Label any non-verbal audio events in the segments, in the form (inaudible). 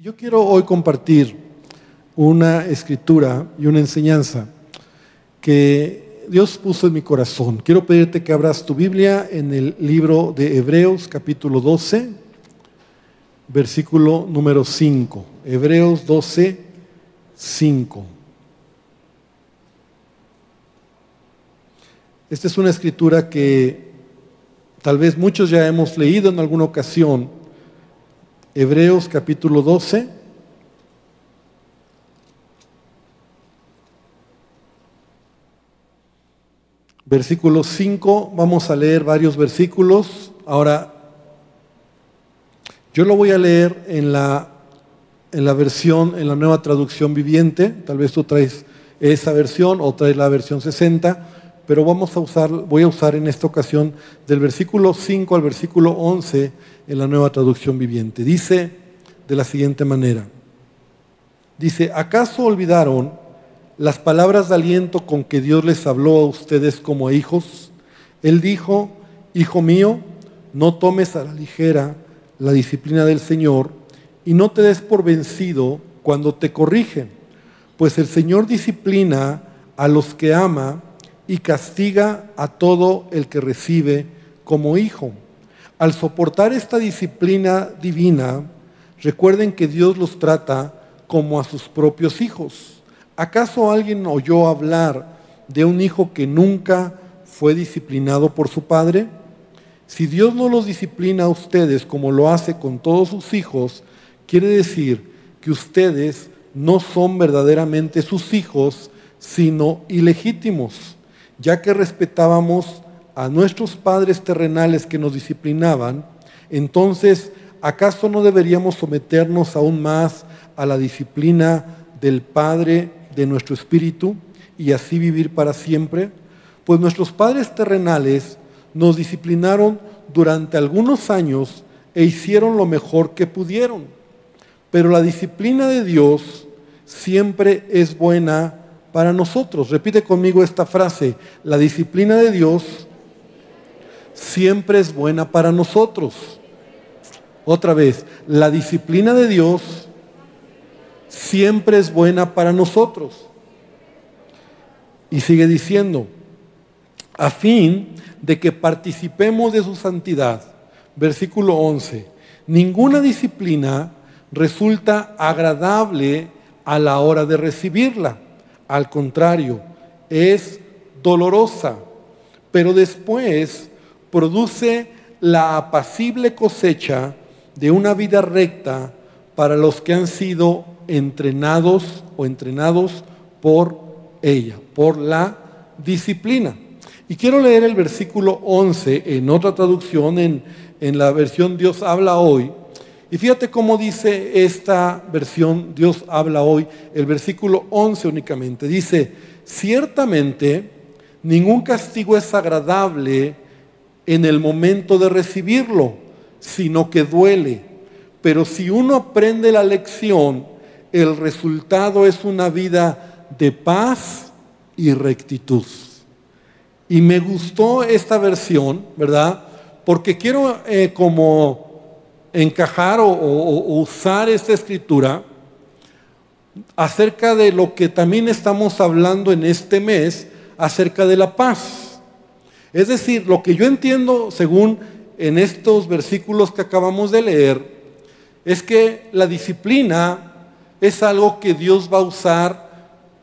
Yo quiero hoy compartir una escritura y una enseñanza que Dios puso en mi corazón. Quiero pedirte que abras tu Biblia en el libro de Hebreos capítulo 12, versículo número 5. Hebreos 12, 5. Esta es una escritura que tal vez muchos ya hemos leído en alguna ocasión Hebreos capítulo 12. Versículo 5, vamos a leer varios versículos. Ahora, yo lo voy a leer en la, en la versión, en la nueva traducción viviente. Tal vez tú traes esa versión o traes la versión 60, pero vamos a usar, voy a usar en esta ocasión del versículo 5 al versículo 11 en la nueva traducción viviente. Dice de la siguiente manera. Dice, ¿acaso olvidaron las palabras de aliento con que Dios les habló a ustedes como a hijos? Él dijo, Hijo mío, no tomes a la ligera la disciplina del Señor y no te des por vencido cuando te corrigen, pues el Señor disciplina a los que ama y castiga a todo el que recibe como hijo. Al soportar esta disciplina divina, recuerden que Dios los trata como a sus propios hijos. ¿Acaso alguien oyó hablar de un hijo que nunca fue disciplinado por su padre? Si Dios no los disciplina a ustedes como lo hace con todos sus hijos, quiere decir que ustedes no son verdaderamente sus hijos, sino ilegítimos, ya que respetábamos a nuestros padres terrenales que nos disciplinaban, entonces, ¿acaso no deberíamos someternos aún más a la disciplina del Padre de nuestro espíritu y así vivir para siempre? Pues nuestros padres terrenales nos disciplinaron durante algunos años e hicieron lo mejor que pudieron. Pero la disciplina de Dios siempre es buena para nosotros. Repite conmigo esta frase. La disciplina de Dios siempre es buena para nosotros. Otra vez, la disciplina de Dios siempre es buena para nosotros. Y sigue diciendo, a fin de que participemos de su santidad. Versículo 11, ninguna disciplina resulta agradable a la hora de recibirla. Al contrario, es dolorosa. Pero después produce la apacible cosecha de una vida recta para los que han sido entrenados o entrenados por ella, por la disciplina. Y quiero leer el versículo 11 en otra traducción, en, en la versión Dios habla hoy. Y fíjate cómo dice esta versión Dios habla hoy, el versículo 11 únicamente. Dice, ciertamente ningún castigo es agradable en el momento de recibirlo, sino que duele. Pero si uno aprende la lección, el resultado es una vida de paz y rectitud. Y me gustó esta versión, ¿verdad? Porque quiero eh, como encajar o usar esta escritura acerca de lo que también estamos hablando en este mes, acerca de la paz. Es decir, lo que yo entiendo según en estos versículos que acabamos de leer, es que la disciplina es algo que Dios va a usar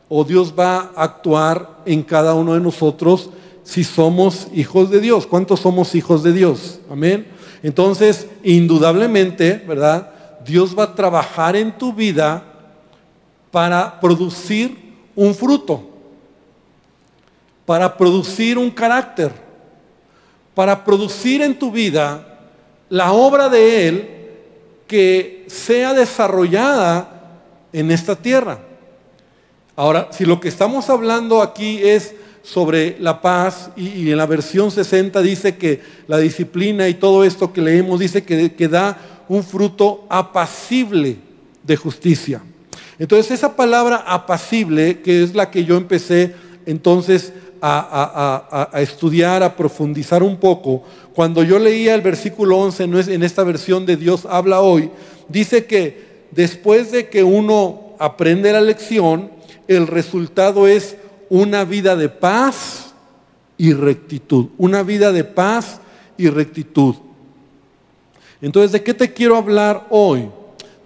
o Dios va a actuar en cada uno de nosotros si somos hijos de Dios. ¿Cuántos somos hijos de Dios? Amén. Entonces, indudablemente, ¿verdad? Dios va a trabajar en tu vida para producir un fruto para producir un carácter, para producir en tu vida la obra de Él que sea desarrollada en esta tierra. Ahora, si lo que estamos hablando aquí es sobre la paz y, en la versión 60 dice que la disciplina y todo esto que leemos dice que, que da un fruto apacible de justicia. Entonces esa palabra apacible, que es la que yo empecé entonces a, estudiar, a profundizar un poco, cuando yo leía el versículo 11 en esta versión de Dios habla hoy, dice que después de que uno aprende la lección, el resultado es una vida de paz y rectitud. Una vida de paz y rectitud. Entonces, ¿de qué te quiero hablar hoy?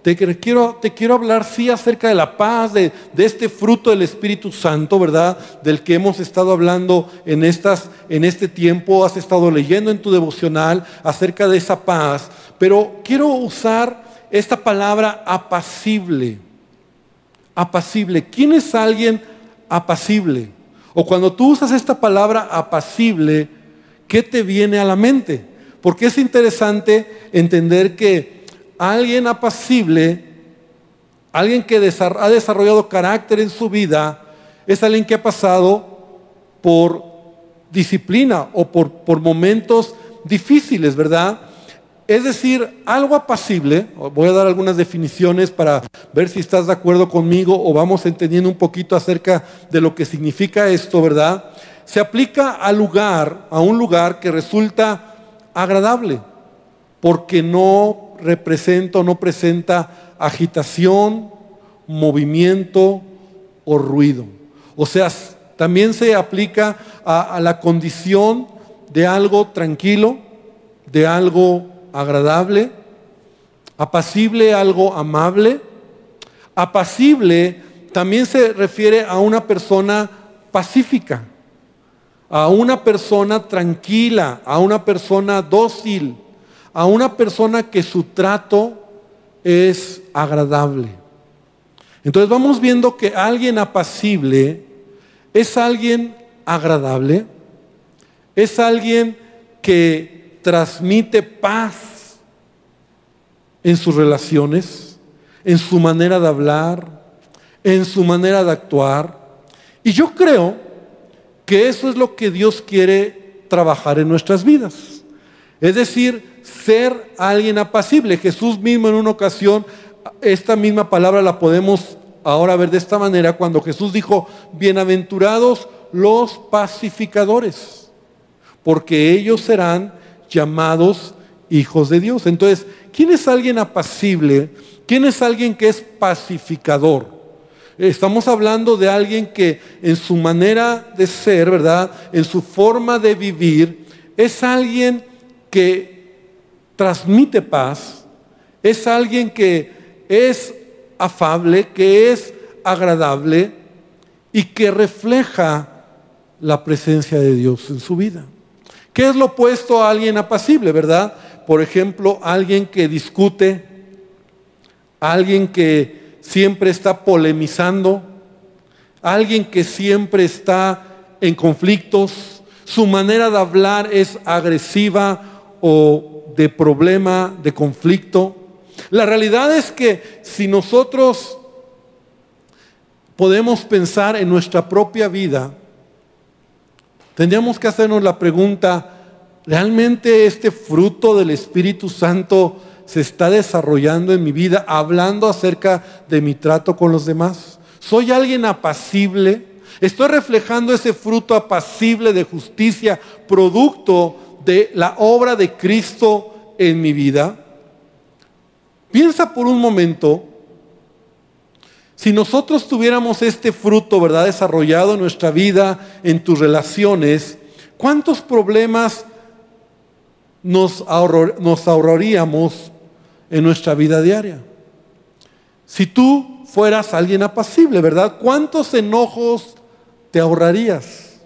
Te quiero, te quiero hablar, sí, acerca de la paz, de, de, este fruto del Espíritu Santo, ¿verdad? Del que hemos estado hablando en, estas, en este tiempo, has estado leyendo en tu devocional acerca de esa paz. Pero quiero usar esta palabra apacible. Apacible. ¿Quién es alguien apacible? O cuando tú usas esta palabra apacible, ¿qué te viene a la mente? Porque es interesante entender que alguien apacible, alguien que ha desarrollado carácter en su vida, es alguien que ha pasado por disciplina o por, por momentos difíciles, ¿verdad? Es decir, algo apacible, voy a dar algunas definiciones para ver si estás de acuerdo conmigo o vamos entendiendo un poquito acerca de lo que significa esto, ¿verdad? Se aplica al lugar, a un lugar que resulta agradable, porque no representa o no presenta agitación, movimiento o ruido. O sea, también se aplica a, a la condición de algo tranquilo, de algo agradable, apacible, algo amable. Apacible también se refiere a una persona pacífica, a una persona tranquila, a una persona dócil, a una persona que su trato es agradable. Entonces vamos viendo que alguien apacible es alguien agradable, es alguien que transmite paz en sus relaciones, en su manera de hablar, en su manera de actuar. Y yo creo que eso es lo que Dios quiere trabajar en nuestras vidas. Es decir, ser alguien apacible. Jesús mismo en una ocasión, esta misma palabra la podemos ahora ver de esta manera, cuando Jesús dijo, bienaventurados los pacificadores, porque ellos serán llamados hijos de Dios. Entonces, ¿quién es alguien apacible? ¿Quién es alguien que es pacificador? Estamos hablando de alguien que en su manera de ser, ¿verdad? En su forma de vivir, es alguien que transmite paz, es alguien que es afable, que es agradable y que refleja la presencia de Dios en su vida. ¿Qué es lo opuesto a alguien apacible, verdad? Por ejemplo, alguien que discute, alguien que siempre está polemizando, alguien que siempre está en conflictos, su manera de hablar es agresiva o de problema, de conflicto. La realidad es que si nosotros podemos pensar en nuestra propia vida, Tendríamos que hacernos la pregunta, ¿realmente este fruto del Espíritu Santo se está desarrollando en mi vida hablando acerca de mi trato con los demás? ¿Soy alguien apacible? ¿Estoy reflejando ese fruto apacible de justicia, producto de la obra de Cristo en mi vida? Piensa por un momento si nosotros tuviéramos este fruto, ¿verdad?, desarrollado en nuestra vida, en tus relaciones, ¿cuántos problemas nos, nos ahorraríamos en nuestra vida diaria? Si tú fueras alguien apacible, ¿verdad? ¿Cuántos enojos te ahorrarías?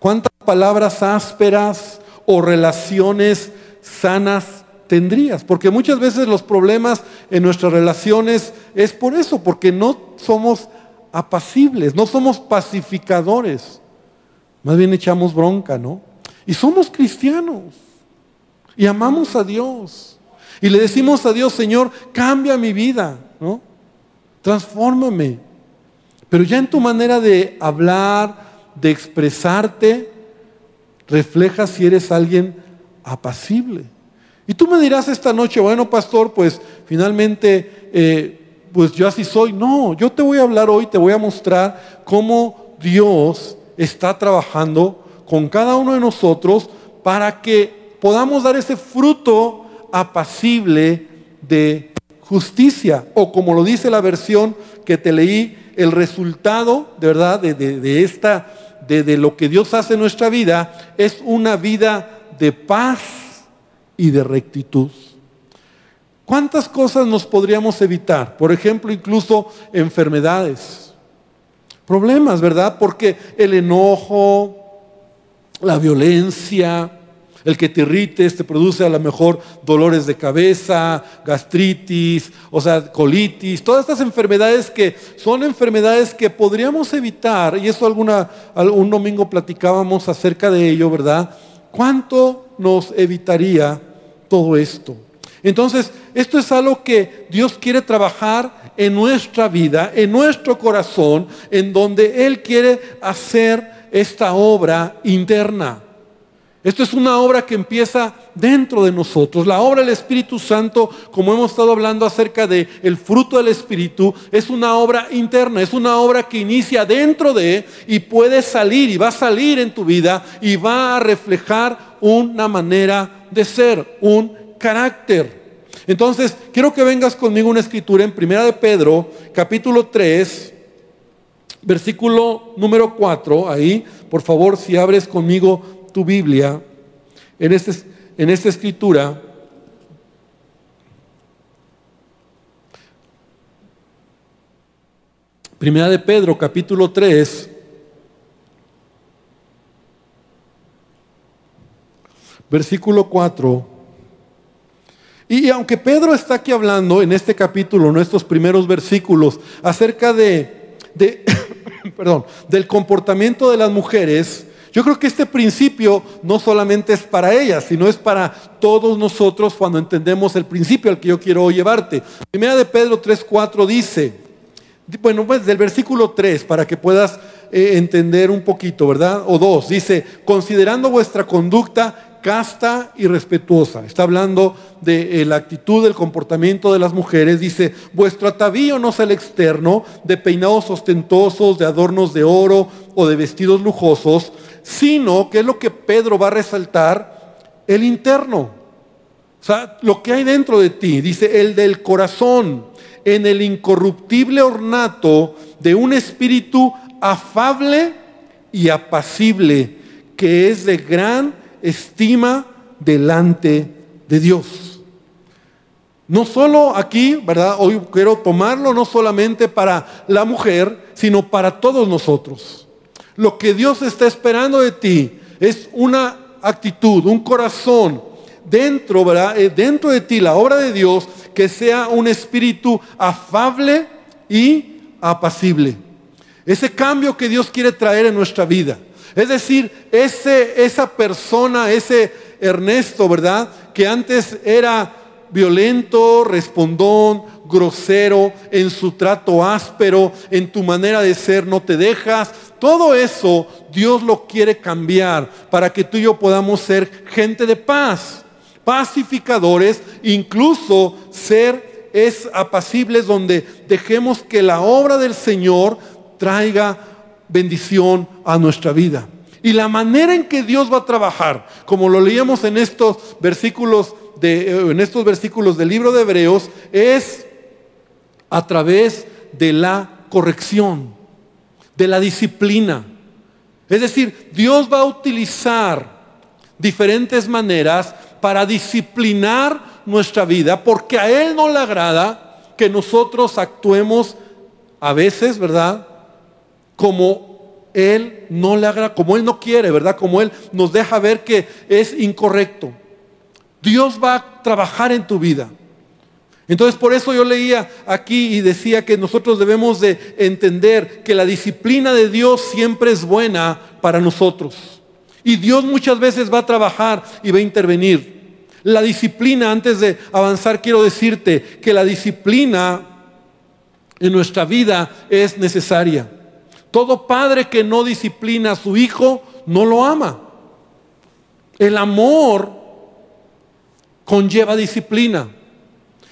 ¿Cuántas palabras ásperas o relaciones sanas tendrías. Porque muchas veces los problemas en nuestras relaciones es por eso, porque no somos apacibles, no somos pacificadores. Más bien echamos bronca, ¿no? Y somos cristianos. Y amamos a Dios. Y le decimos a Dios, Señor, cambia mi vida, ¿no? Transfórmame. Pero ya en tu manera de hablar, de expresarte, refleja si eres alguien apacible. Y tú me dirás esta noche, bueno, pastor, pues finalmente, eh, pues yo así soy. No, yo te voy a hablar hoy, te voy a mostrar cómo Dios está trabajando con cada uno de nosotros para que podamos dar ese fruto apacible de justicia, o como lo dice la versión que te leí, el resultado, de verdad, de, esta, de, de lo que Dios hace en nuestra vida, es una vida de paz y de rectitud. ¿Cuántas cosas nos podríamos evitar? Por ejemplo, incluso enfermedades, problemas, ¿verdad? Porque el enojo, la violencia, el que te irrites te produce a lo mejor dolores de cabeza, gastritis, o sea, colitis, todas estas enfermedades que son enfermedades que podríamos evitar, y eso alguna, un domingo platicábamos acerca de ello, ¿verdad? ¿Cuánto nos evitaría todo esto? Entonces, esto es algo que Dios quiere trabajar en nuestra vida, en nuestro corazón, en donde Él quiere hacer esta obra interna. Esto es una obra que empieza dentro de nosotros. La obra del Espíritu Santo, como hemos estado hablando acerca del el fruto del Espíritu, es una obra interna, es una obra que inicia dentro de y puede salir y va a salir en tu vida y va a reflejar una manera de ser, un carácter. Entonces, quiero que vengas conmigo una escritura en Primera de Pedro, capítulo 3, versículo número 4, ahí, por favor, si abres conmigo tu Biblia en, este, en esta escritura, Primera de Pedro, capítulo 3, versículo 4. Y, aunque Pedro está aquí hablando en este capítulo, en estos primeros versículos, acerca de, (coughs) perdón, del comportamiento de las mujeres, yo creo que este principio no solamente es para ellas, sino es para todos nosotros cuando entendemos el principio al que yo quiero llevarte. Primera de Pedro 3.4 dice, bueno, pues del versículo 3 para que puedas eh, entender un poquito, ¿verdad? O 2, dice, considerando vuestra conducta casta y respetuosa. Está hablando de eh, la actitud, del comportamiento de las mujeres. Dice, vuestro atavío no sea el externo, de peinados ostentosos, de adornos de oro o de vestidos lujosos, sino que es lo que Pedro va a resaltar, el interno. O sea, lo que hay dentro de ti, dice, el del corazón, en el incorruptible ornato de un espíritu afable y apacible, que es de gran estima delante de Dios. No solo aquí, ¿verdad? Hoy quiero tomarlo no solamente para la mujer, sino para todos nosotros. Lo que Dios está esperando de ti es una actitud, un corazón dentro. Eh, dentro de ti, la obra de Dios, que sea un espíritu afable y apacible. Ese cambio que Dios quiere traer en nuestra vida. Es decir, ese, esa persona, ese Ernesto, ¿verdad? Que antes era violento, respondón, grosero, en su trato áspero, en tu manera de ser, no te dejas. Todo eso Dios lo quiere cambiar para que tú y yo podamos ser gente de paz, pacificadores, incluso ser es apacibles donde dejemos que la obra del Señor traiga bendición a nuestra vida. Y la manera en que Dios va a trabajar, como lo leíamos en estos versículos de, eh, en estos versículos del libro de Hebreos, es a través de la corrección, de la disciplina. Es decir, Dios va a utilizar diferentes maneras para disciplinar nuestra vida, porque a Él no le agrada que nosotros actuemos a veces, ¿verdad? Como Él no le agrada, como Él no quiere, ¿verdad? Como Él nos deja ver que es incorrecto. Dios va a trabajar en tu vida. Entonces por eso yo leía aquí y decía que nosotros debemos de entender que la disciplina de Dios siempre es buena para nosotros. Y Dios muchas veces va a trabajar y va a intervenir. La disciplina, antes de avanzar, quiero decirte que la disciplina en nuestra vida es necesaria. Todo padre que no disciplina a su hijo no lo ama. El amor conlleva disciplina.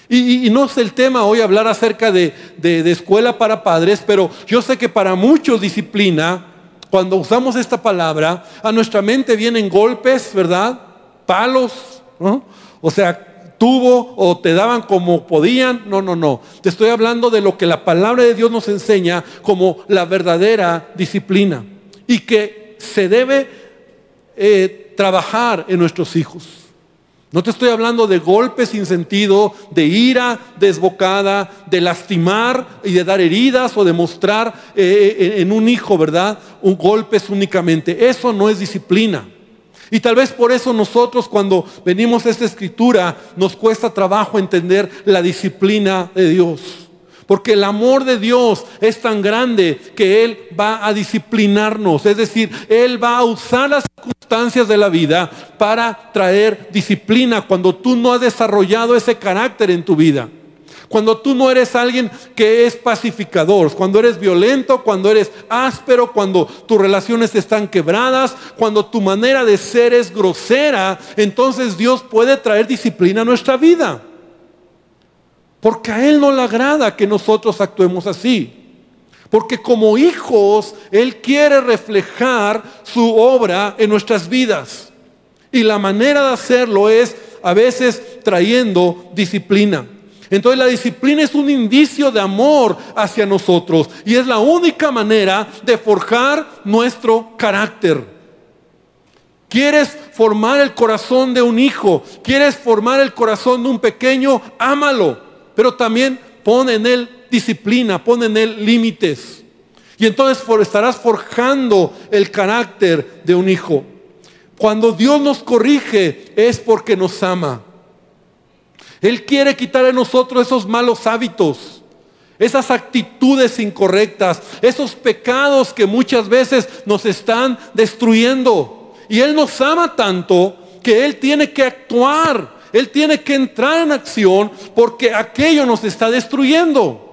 Y, no es el tema hoy hablar acerca de, de, escuela para padres, pero yo sé que para muchos disciplina, cuando usamos esta palabra, a nuestra mente vienen golpes, ¿verdad? Palos, ¿no? O sea, tubo o te daban como podían. No, no, no. Te estoy hablando de lo que la palabra de Dios nos enseña como la verdadera disciplina y que se debe eh, trabajar en nuestros hijos. No te estoy hablando de golpes sin sentido, de ira desbocada, de lastimar y de dar heridas o de mostrar eh, en un hijo, ¿verdad? Un golpes únicamente. Eso no es disciplina. Y tal vez por eso nosotros cuando venimos a esta escritura nos cuesta trabajo entender la disciplina de Dios. Porque el amor de Dios es tan grande que Él va a disciplinarnos. Es decir, Él va a usar las circunstancias de la vida para traer disciplina cuando tú no has desarrollado ese carácter en tu vida. Cuando tú no eres alguien que es pacificador, cuando eres violento, cuando eres áspero, cuando tus relaciones están quebradas, cuando tu manera de ser es grosera, entonces Dios puede traer disciplina a nuestra vida. Porque a Él no le agrada que nosotros actuemos así. Porque como hijos, Él quiere reflejar su obra en nuestras vidas. Y la manera de hacerlo es a veces trayendo disciplina. Entonces la disciplina es un indicio de amor hacia nosotros y es la única manera de forjar nuestro carácter. ¿Quieres formar el corazón de un hijo? ¿Quieres formar el corazón de un pequeño? Ámalo, pero también pon en él disciplina, pon en él límites. Y entonces estarás forjando el carácter de un hijo. Cuando Dios nos corrige es porque nos ama. Él quiere quitar de nosotros esos malos hábitos, esas actitudes incorrectas, esos pecados que muchas veces nos están destruyendo. Y Él nos ama tanto que Él tiene que actuar, Él tiene que entrar en acción porque aquello nos está destruyendo.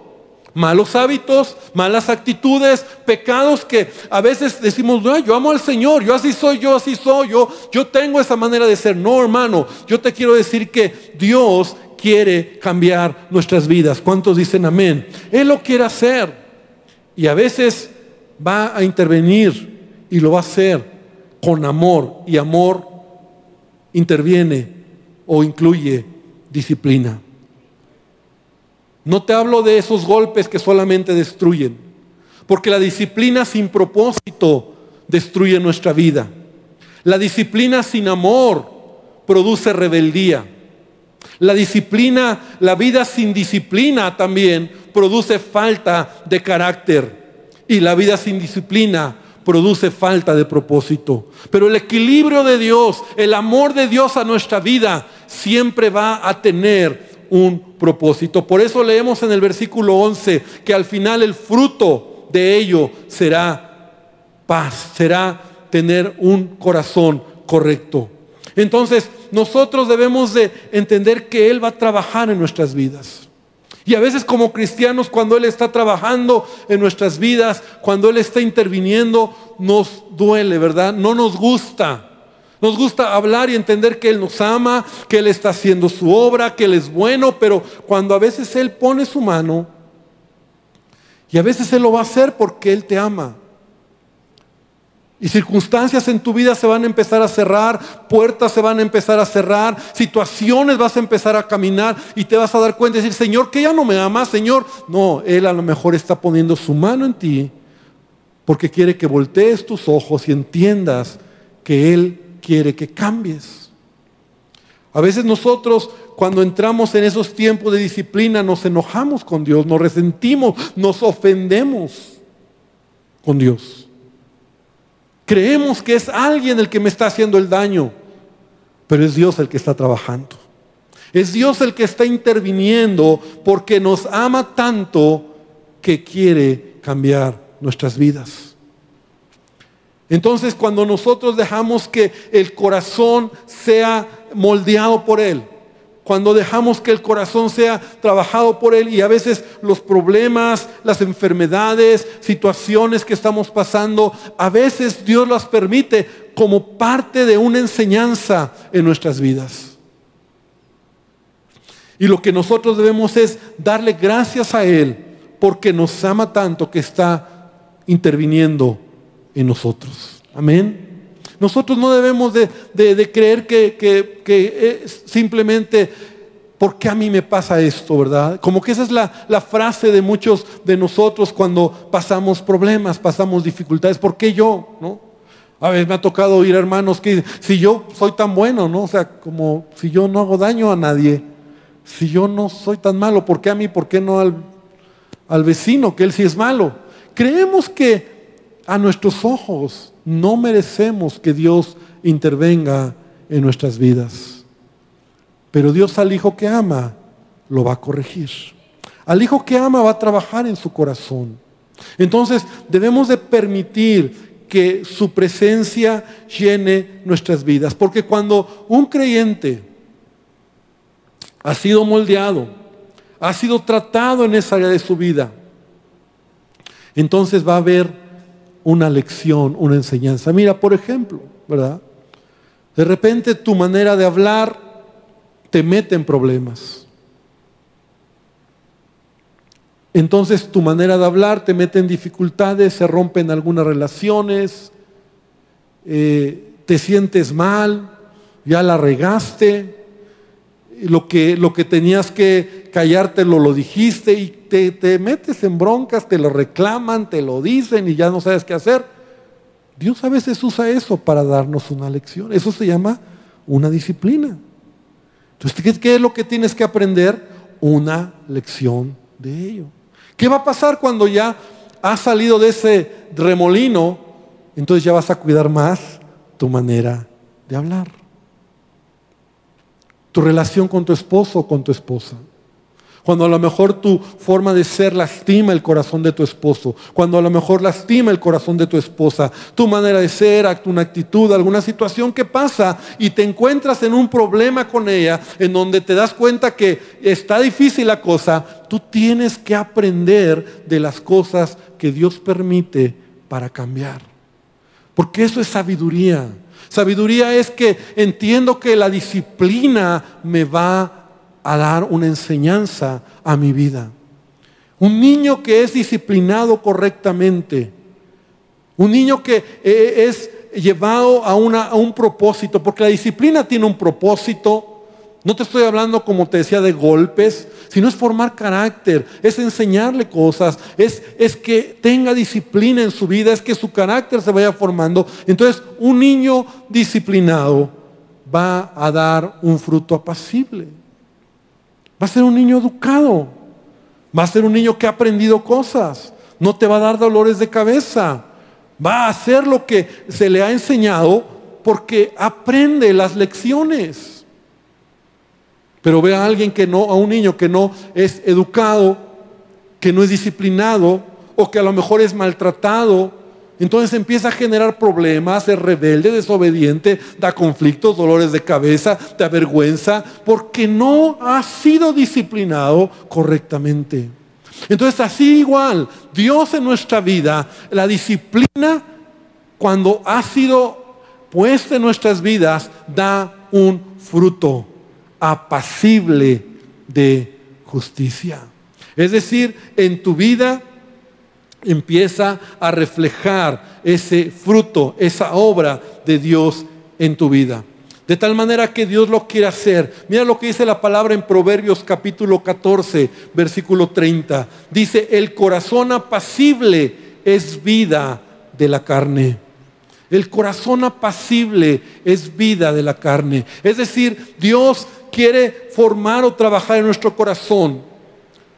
Malos hábitos, malas actitudes, pecados que a veces decimos, no, yo amo al Señor, yo así soy, yo así soy, yo, yo tengo esa manera de ser. No, hermano, yo te quiero decir que Dios quiere cambiar nuestras vidas. ¿Cuántos dicen amén? Él lo quiere hacer. Y a veces va a intervenir y lo va a hacer con amor. Y amor interviene o incluye disciplina. No te hablo de esos golpes que solamente destruyen, porque la disciplina sin propósito destruye nuestra vida. La disciplina sin amor produce rebeldía. La disciplina, la vida sin disciplina también produce falta de carácter. Y la vida sin disciplina produce falta de propósito. Pero el equilibrio de Dios, el amor de Dios a nuestra vida, siempre va a tener un propósito. Por eso leemos en el versículo 11 que al final el fruto de ello será paz, será tener un corazón correcto. Entonces, nosotros debemos de entender que Él va a trabajar en nuestras vidas. Y a veces como cristianos, cuando Él está trabajando en nuestras vidas, cuando Él está interviniendo, nos duele, ¿verdad? No nos gusta. Nos gusta hablar y entender que Él nos ama, que Él está haciendo su obra, que Él es bueno, pero cuando a veces Él pone su mano, y a veces Él lo va a hacer porque Él te ama. Y circunstancias en tu vida se van a empezar a cerrar, puertas se van a empezar a cerrar, situaciones vas a empezar a caminar y te vas a dar cuenta y decir, Señor, que ya no me ama, Señor. No, Él a lo mejor está poniendo su mano en ti porque quiere que voltees tus ojos y entiendas que Él quiere que cambies. A veces nosotros cuando entramos en esos tiempos de disciplina nos enojamos con Dios, nos resentimos, nos ofendemos con Dios. Creemos que es alguien el que me está haciendo el daño, pero es Dios el que está trabajando. Es Dios el que está interviniendo porque nos ama tanto que quiere cambiar nuestras vidas. Entonces cuando nosotros dejamos que el corazón sea moldeado por Él, cuando dejamos que el corazón sea trabajado por Él y a veces los problemas, las enfermedades, situaciones que estamos pasando, a veces Dios las permite como parte de una enseñanza en nuestras vidas. Y lo que nosotros debemos es darle gracias a Él porque nos ama tanto que está interviniendo en nosotros. Amén. Nosotros no debemos de, creer que, simplemente ¿por qué a mí me pasa esto, verdad? Como que esa es la, la, frase de muchos de nosotros cuando pasamos problemas, pasamos dificultades. ¿Por qué yo? ¿No? A veces me ha tocado oír hermanos que si yo soy tan bueno, ¿no? O sea, como si yo no hago daño a nadie, si yo no soy tan malo, ¿por qué a mí? ¿Por qué no al, al vecino, que él sí es malo? Creemos que a nuestros ojos no merecemos que Dios intervenga en nuestras vidas. Pero Dios al hijo que ama lo va a corregir. Al hijo que ama va a trabajar en su corazón. Entonces debemos de permitir que su presencia llene nuestras vidas. Porque cuando un creyente ha sido moldeado, ha sido tratado en esa área de su vida, entonces va a haber una lección, una enseñanza. Mira, por ejemplo, ¿verdad? De repente tu manera de hablar te mete en problemas. Entonces tu manera de hablar te mete en dificultades, se rompen algunas relaciones, eh, te sientes mal, ya la regaste, lo que, lo que tenías que callarte lo, lo dijiste y te, te metes en broncas, te lo reclaman, te lo dicen y ya no sabes qué hacer. Dios a veces usa eso para darnos una lección. Eso se llama una disciplina. Entonces, ¿qué, es lo que tienes que aprender? Una lección de ello. ¿Qué va a pasar cuando ya has salido de ese remolino? Entonces ya vas a cuidar más tu manera de hablar. Tu relación con tu esposo o con tu esposa. Cuando a lo mejor tu forma de ser lastima el corazón de tu esposo. Cuando a lo mejor lastima el corazón de tu esposa. Tu manera de ser, una actitud, alguna situación que pasa y te encuentras en un problema con ella, en donde te das cuenta que está difícil la cosa, tú tienes que aprender de las cosas que Dios permite para cambiar. Porque eso es sabiduría. Sabiduría es que entiendo que la disciplina me va a a dar una enseñanza a mi vida. Un niño que es disciplinado correctamente, un niño que eh, es llevado a, a un propósito, porque la disciplina tiene un propósito. No te estoy hablando, como te decía, de golpes, sino es formar carácter, es enseñarle cosas, es, es que tenga disciplina en su vida, es que su carácter se vaya formando. Entonces, un niño disciplinado va a dar un fruto apacible. Va a ser un niño educado. Va a ser un niño que ha aprendido cosas. No te va a dar dolores de cabeza. Va a hacer lo que se le ha enseñado porque aprende las lecciones. Pero ve a alguien que no, a un niño que no es educado, que no es disciplinado o que a lo mejor es maltratado entonces empieza a generar problemas, es rebelde, desobediente, da conflictos, dolores de cabeza, da vergüenza, porque no ha sido disciplinado correctamente. Entonces así igual, Dios en nuestra vida, la disciplina, cuando ha sido puesta en nuestras vidas, da un fruto apacible de justicia. Es decir, en tu vida empieza a reflejar ese fruto, esa obra de Dios en tu vida. De tal manera que Dios lo quiere hacer. Mira lo que dice la palabra en Proverbios capítulo 14, versículo 30. Dice, el corazón apacible es vida de la carne. El corazón apacible es vida de la carne. Es decir, Dios quiere formar o trabajar en nuestro corazón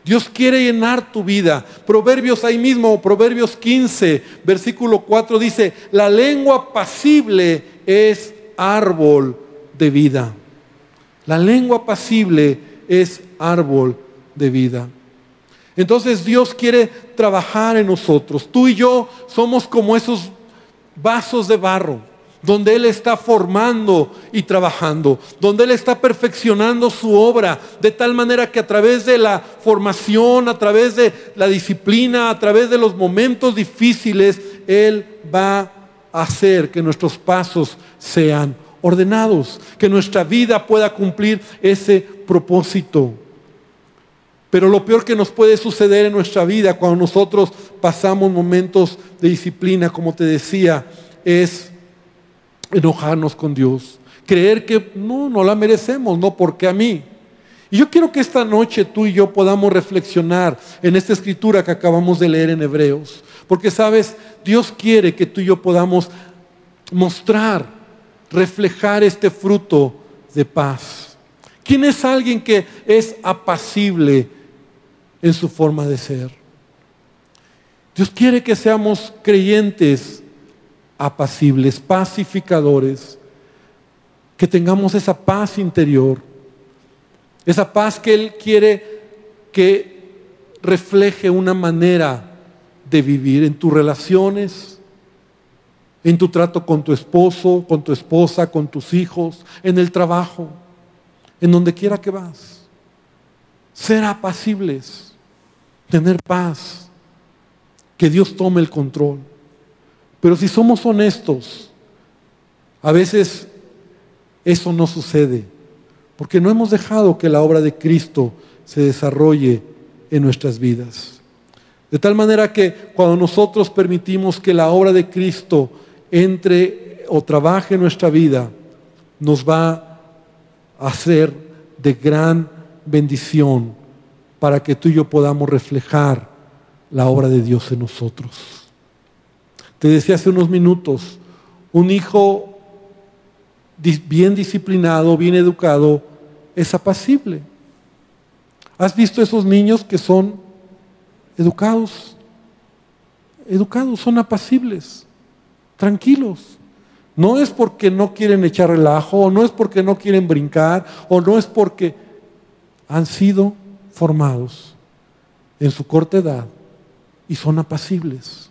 Dios quiere llenar tu vida. Proverbios ahí mismo, Proverbios 15, versículo 4 dice, la lengua pasible es árbol de vida. La lengua pasible es árbol de vida. Entonces Dios quiere trabajar en nosotros. Tú y yo somos como esos vasos de barro donde Él está formando y trabajando, donde Él está perfeccionando su obra, de tal manera que a través de la formación, a través de la disciplina, a través de los momentos difíciles, Él va a hacer que nuestros pasos sean ordenados, que nuestra vida pueda cumplir ese propósito. Pero lo peor que nos puede suceder en nuestra vida cuando nosotros pasamos momentos de disciplina, como te decía, es enojarnos con Dios, creer que no, no la merecemos, no porque a mí. Y yo quiero que esta noche tú y yo podamos reflexionar en esta escritura que acabamos de leer en Hebreos. Porque sabes, Dios quiere que tú y yo podamos mostrar, reflejar este fruto de paz. ¿Quién es alguien que es apacible en su forma de ser? Dios quiere que seamos creyentes apacibles, pacificadores, que tengamos esa paz interior, esa paz que Él quiere que refleje una manera de vivir en tus relaciones, en tu trato con tu esposo, con tu esposa, con tus hijos, en el trabajo, en donde quiera que vas. Ser apacibles, tener paz, que Dios tome el control. Pero si somos honestos, a veces eso no sucede, porque no hemos dejado que la obra de Cristo se desarrolle en nuestras vidas. De tal manera que cuando nosotros permitimos que la obra de Cristo entre o trabaje en nuestra vida, nos va a hacer de gran bendición para que tú y yo podamos reflejar la obra de Dios en nosotros. Te decía hace unos minutos, un hijo bien disciplinado, bien educado, es apacible. ¿Has visto esos niños que son educados? Educados, son apacibles, tranquilos. No es porque no quieren echar relajo, o no es porque no quieren brincar, o no es porque han sido formados en su corta edad y son apacibles.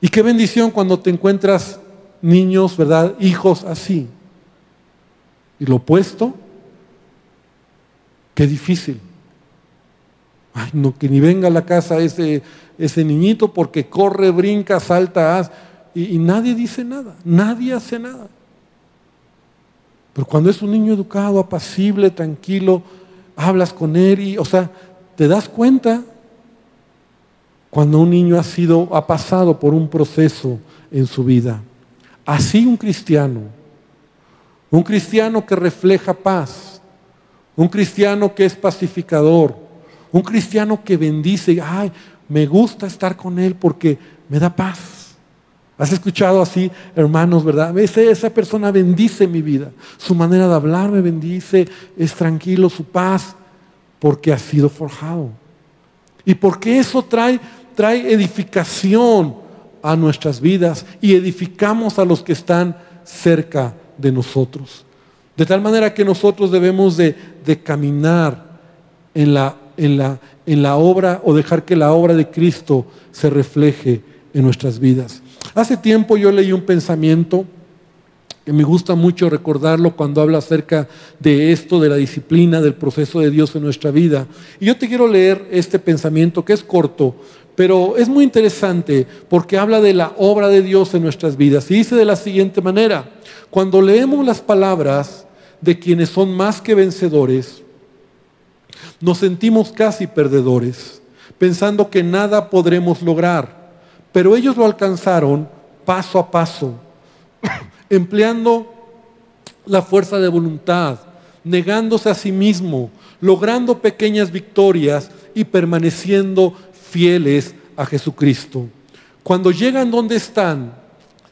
Y qué bendición cuando te encuentras niños, ¿verdad? Hijos así. Y lo opuesto, qué difícil. Ay, no, que ni venga a la casa ese, ese niñito porque corre, brinca, salta, y, y nadie dice nada, nadie hace nada. Pero cuando es un niño educado, apacible, tranquilo, hablas con él y, o sea, te das cuenta cuando un niño ha sido, ha pasado por un proceso en su vida. Así un cristiano, un cristiano que refleja paz, un cristiano que es pacificador, un cristiano que bendice, ay, me gusta estar con él porque me da paz. ¿Has escuchado así, hermanos, verdad? esa persona bendice mi vida. Su manera de hablar me bendice, es tranquilo, su paz, porque ha sido forjado. Y porque eso trae trae edificación a nuestras vidas y edificamos a los que están cerca de nosotros. De tal manera que nosotros debemos de, caminar en la, en, la, en la obra o dejar que la obra de Cristo se refleje en nuestras vidas. Hace tiempo yo leí un pensamiento que me gusta mucho recordarlo cuando habla acerca de esto, de la disciplina, del proceso de Dios en nuestra vida. Y yo te quiero leer este pensamiento que es corto, pero es muy interesante porque habla de la obra de Dios en nuestras vidas. Y dice de la siguiente manera, cuando leemos las palabras de quienes son más que vencedores, nos sentimos casi perdedores, pensando que nada podremos lograr. Pero ellos lo alcanzaron paso a paso, (coughs) empleando la fuerza de voluntad, negándose a sí mismo, logrando pequeñas victorias y permaneciendo fieles a Jesucristo. Cuando llegan donde están,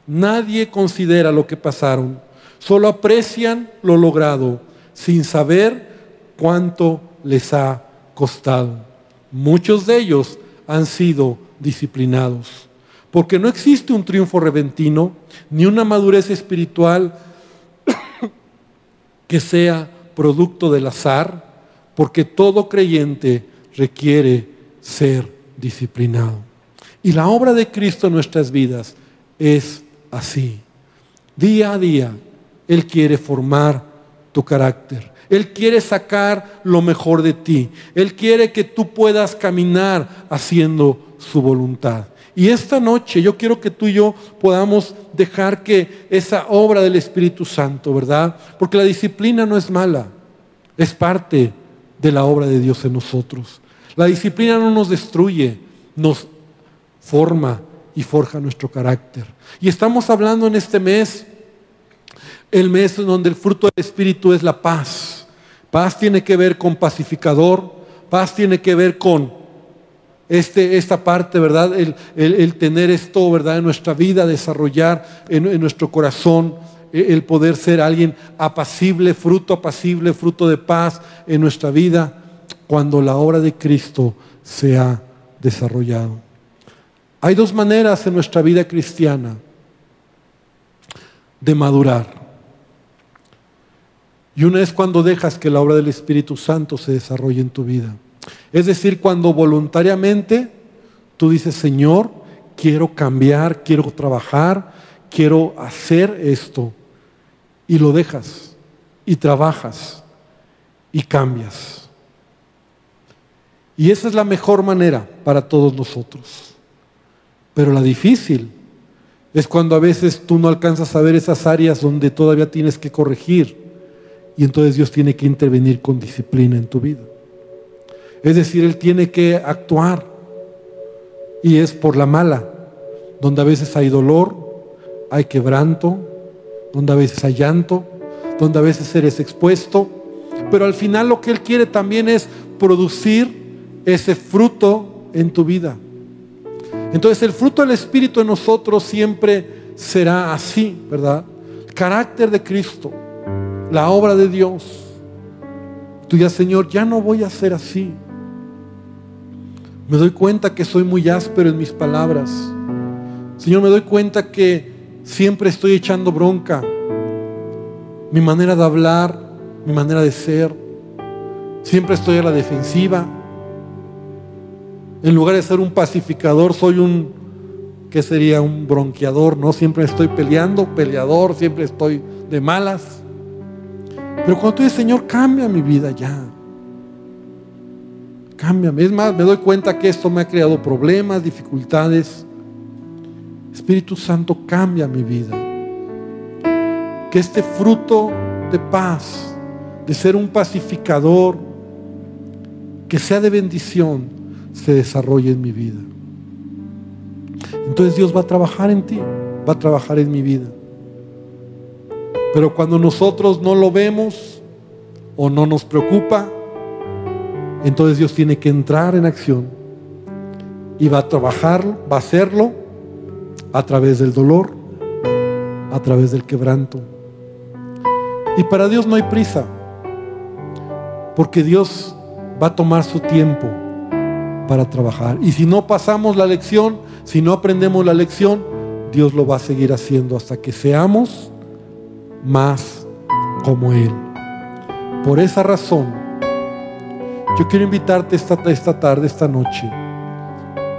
nadie considera lo que pasaron, solo aprecian lo logrado, sin saber cuánto les ha costado. Muchos de ellos han sido disciplinados, porque no existe un triunfo repentino, ni una madurez espiritual (coughs) que sea producto del azar, porque todo creyente requiere ser disciplinado. Y la obra de Cristo en nuestras vidas es así. Día a día, Él quiere formar tu carácter. Él quiere sacar lo mejor de ti. Él quiere que tú puedas caminar haciendo su voluntad. Y esta noche yo quiero que tú y yo podamos dejar que esa obra del Espíritu Santo, ¿verdad? Porque la disciplina no es mala, es parte de la obra de Dios en nosotros. La disciplina no nos destruye, nos forma y forja nuestro carácter. Y estamos hablando en este mes, el mes en donde el fruto del Espíritu es la paz. Paz tiene que ver con pacificador, paz tiene que ver con este, esta parte, ¿verdad? El, tener esto, ¿verdad? En nuestra vida, desarrollar en, nuestro corazón, e, el poder ser alguien apacible, fruto apacible, fruto de paz en nuestra vida, cuando la obra de Cristo se ha desarrollado. Hay dos maneras en nuestra vida cristiana de madurar. Y una es cuando dejas que la obra del Espíritu Santo se desarrolle en tu vida. Es decir, cuando voluntariamente tú dices, Señor, quiero cambiar, quiero trabajar, quiero hacer esto. Y lo dejas y trabajas y cambias. Y esa es la mejor manera para todos nosotros. Pero la difícil es cuando a veces tú no alcanzas a ver esas áreas donde todavía tienes que corregir y entonces Dios tiene que intervenir con disciplina en tu vida. Es decir, Él tiene que actuar y es por la mala, donde a veces hay dolor, hay quebranto, donde a veces hay llanto, donde a veces eres expuesto, pero al final lo que Él quiere también es producir ese fruto en tu vida. Entonces el fruto del Espíritu en nosotros siempre será así, ¿verdad? Carácter de Cristo, la obra de Dios. Tú ya, Señor, ya no voy a ser así. Me doy cuenta que soy muy áspero en mis palabras. Señor, me doy cuenta que siempre estoy echando bronca. Mi manera de hablar, mi manera de ser. Siempre estoy a la defensiva. En lugar de ser un pacificador, soy un, ¿qué sería? Un bronqueador, ¿no? Siempre estoy peleando, peleador, siempre estoy de malas. Pero cuando tú dices, Señor, cambia mi vida ya. Cámbiame. Es más, me doy cuenta que esto me ha creado problemas, dificultades. Espíritu Santo, cambia mi vida. Que este fruto de paz, de ser un pacificador, que sea de bendición, se desarrolle en mi vida. Entonces Dios va a trabajar en ti, va a trabajar en mi vida. Pero cuando nosotros no lo vemos o no nos preocupa, entonces Dios tiene que entrar en acción y va a trabajarlo, va a hacerlo a través del dolor, a través del quebranto. Y para Dios no hay prisa, porque Dios va a tomar su tiempo para trabajar. Y si no pasamos la lección, si no aprendemos la lección, Dios lo va a seguir haciendo hasta que seamos más como Él. Por esa razón, yo quiero invitarte esta, esta tarde, esta noche,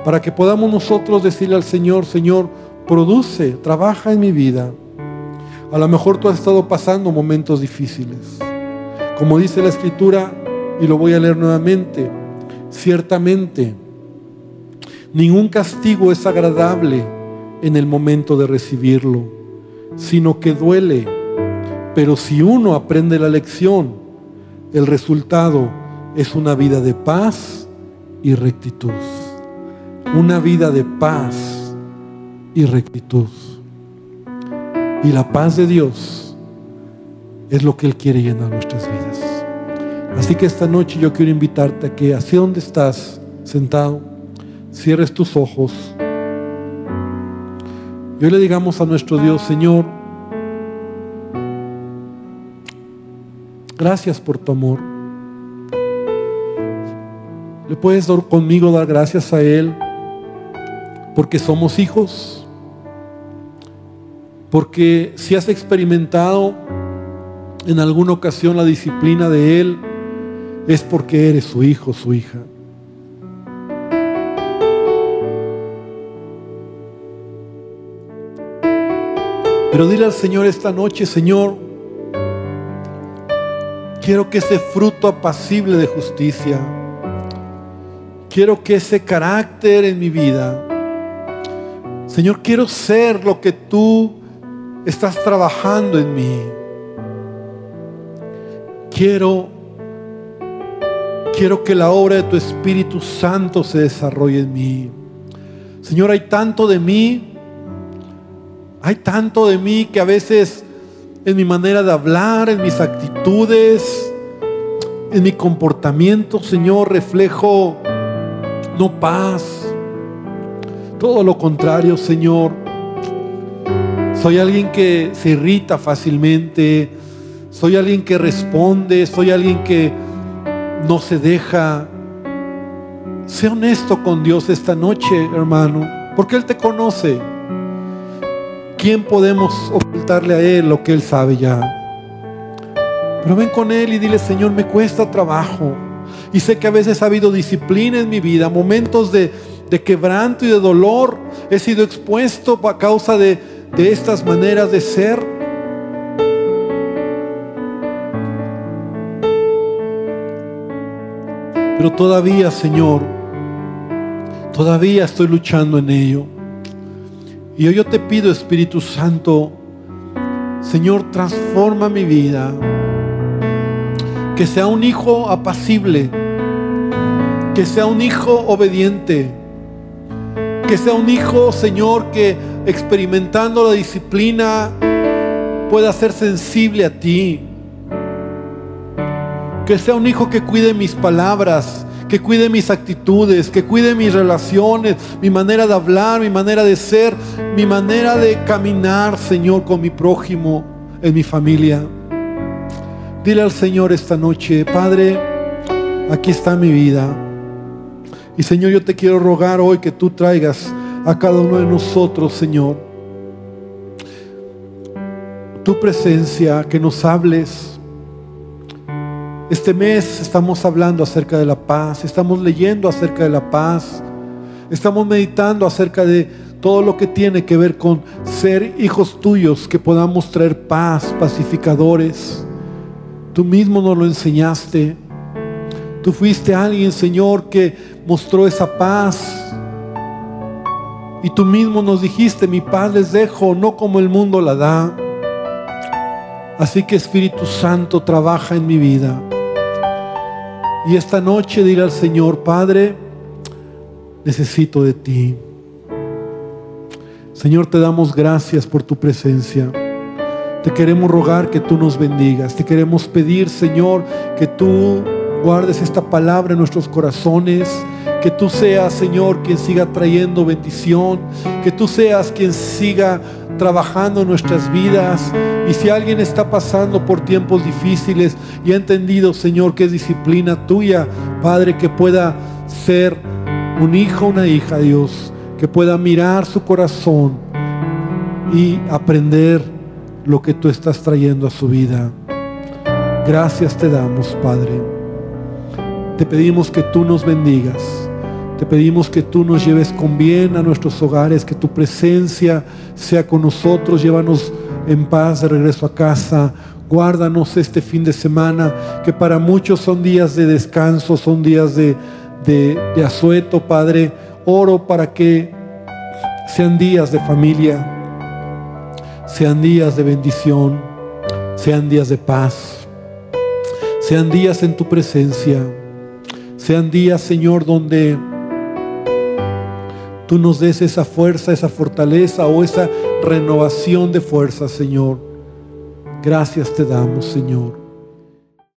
para que podamos nosotros decirle al Señor, Señor, produce, trabaja en mi vida. A lo mejor tú has estado pasando momentos difíciles. Como dice la Escritura, y lo voy a leer nuevamente, ciertamente, ningún castigo es agradable en el momento de recibirlo, sino que duele. Pero si uno aprende la lección, el resultado es una vida de paz y rectitud. Una vida de paz y rectitud. Y la paz de Dios es lo que Él quiere llenar nuestras vidas. Así que esta noche yo quiero invitarte a que hacia donde estás sentado, cierres tus ojos. Y hoy le digamos a nuestro Dios, Señor, gracias por tu amor. ¿Le puedes conmigo dar gracias a Él? Porque somos hijos. Porque si has experimentado en alguna ocasión la disciplina de Él, es porque eres su hijo, su hija. Pero dile al Señor esta noche, Señor, quiero que ese fruto apacible de justicia, Quiero que ese carácter en mi vida, Señor, quiero ser lo que tú estás trabajando en mí. Quiero quiero que la obra de tu Espíritu Santo se desarrolle en mí. Señor, hay tanto de mí, hay tanto de mí que a veces en mi manera de hablar, en mis actitudes, en mi comportamiento, Señor, reflejo no paz. Todo lo contrario, Señor. Soy alguien que se irrita fácilmente. Soy alguien que responde. Soy alguien que no se deja. Sé honesto con Dios esta noche, hermano, porque Él te conoce. ¿Quién podemos ocultarle a Él lo que Él sabe ya? Pero ven con Él y dile, Señor, me cuesta trabajo. Y sé que a veces ha habido disciplina en mi vida, momentos de, de quebranto y de dolor. He sido expuesto a causa de, de estas maneras de ser. Pero todavía, Señor, todavía estoy luchando en ello. Y hoy yo te pido, Espíritu Santo, Señor, transforma mi vida. Que sea un hijo apacible. Que sea un hijo obediente. Que sea un hijo, Señor, que experimentando la disciplina pueda ser sensible a ti. Que sea un hijo que cuide mis palabras, que cuide mis actitudes, que cuide mis relaciones, mi manera de hablar, mi manera de ser, mi manera de caminar, Señor, con mi prójimo, en mi familia. Dile al Señor esta noche, Padre, aquí está mi vida. Y Señor, yo te quiero rogar hoy que tú traigas a cada uno de nosotros, Señor, tu presencia, que nos hables este mes estamos hablando acerca de la paz, estamos leyendo acerca de la paz, estamos meditando acerca de todo lo que tiene que ver con ser hijos tuyos, que podamos traer paz, pacificadores. Tú mismo nos lo enseñaste. Tú fuiste alguien, Señor, que mostró esa paz. Y tú mismo nos dijiste, mi paz les dejo, no como el mundo la da. Así que Espíritu Santo trabaja en mi vida. Y esta noche diré al Señor, Padre, necesito de ti. Señor, te damos gracias por tu presencia. Te queremos rogar que tú nos bendigas. Te queremos pedir, Señor, que tú guardes esta palabra en nuestros corazones. Que tú seas, Señor, quien siga trayendo bendición. Que tú seas quien siga trabajando en nuestras vidas. Y si alguien está pasando por tiempos difíciles y ha entendido, Señor, que es disciplina tuya, Padre, que pueda ser un hijo, una hija, Dios, que pueda mirar su corazón y aprender lo que tú estás trayendo a su vida. Gracias te damos, Padre. Te pedimos que tú nos bendigas. Te pedimos que tú nos lleves con bien a nuestros hogares, que tu presencia sea con nosotros. Llévanos en paz de regreso a casa. Guárdanos este fin de semana, que para muchos son días de descanso, son días de, de, de asueto, Padre. Oro para que sean días de familia, sean días de bendición, sean días de paz, sean días en tu presencia, sean días, Señor, donde tú nos des esa fuerza, esa fortaleza o esa renovación de fuerza, Señor. Gracias te damos, Señor.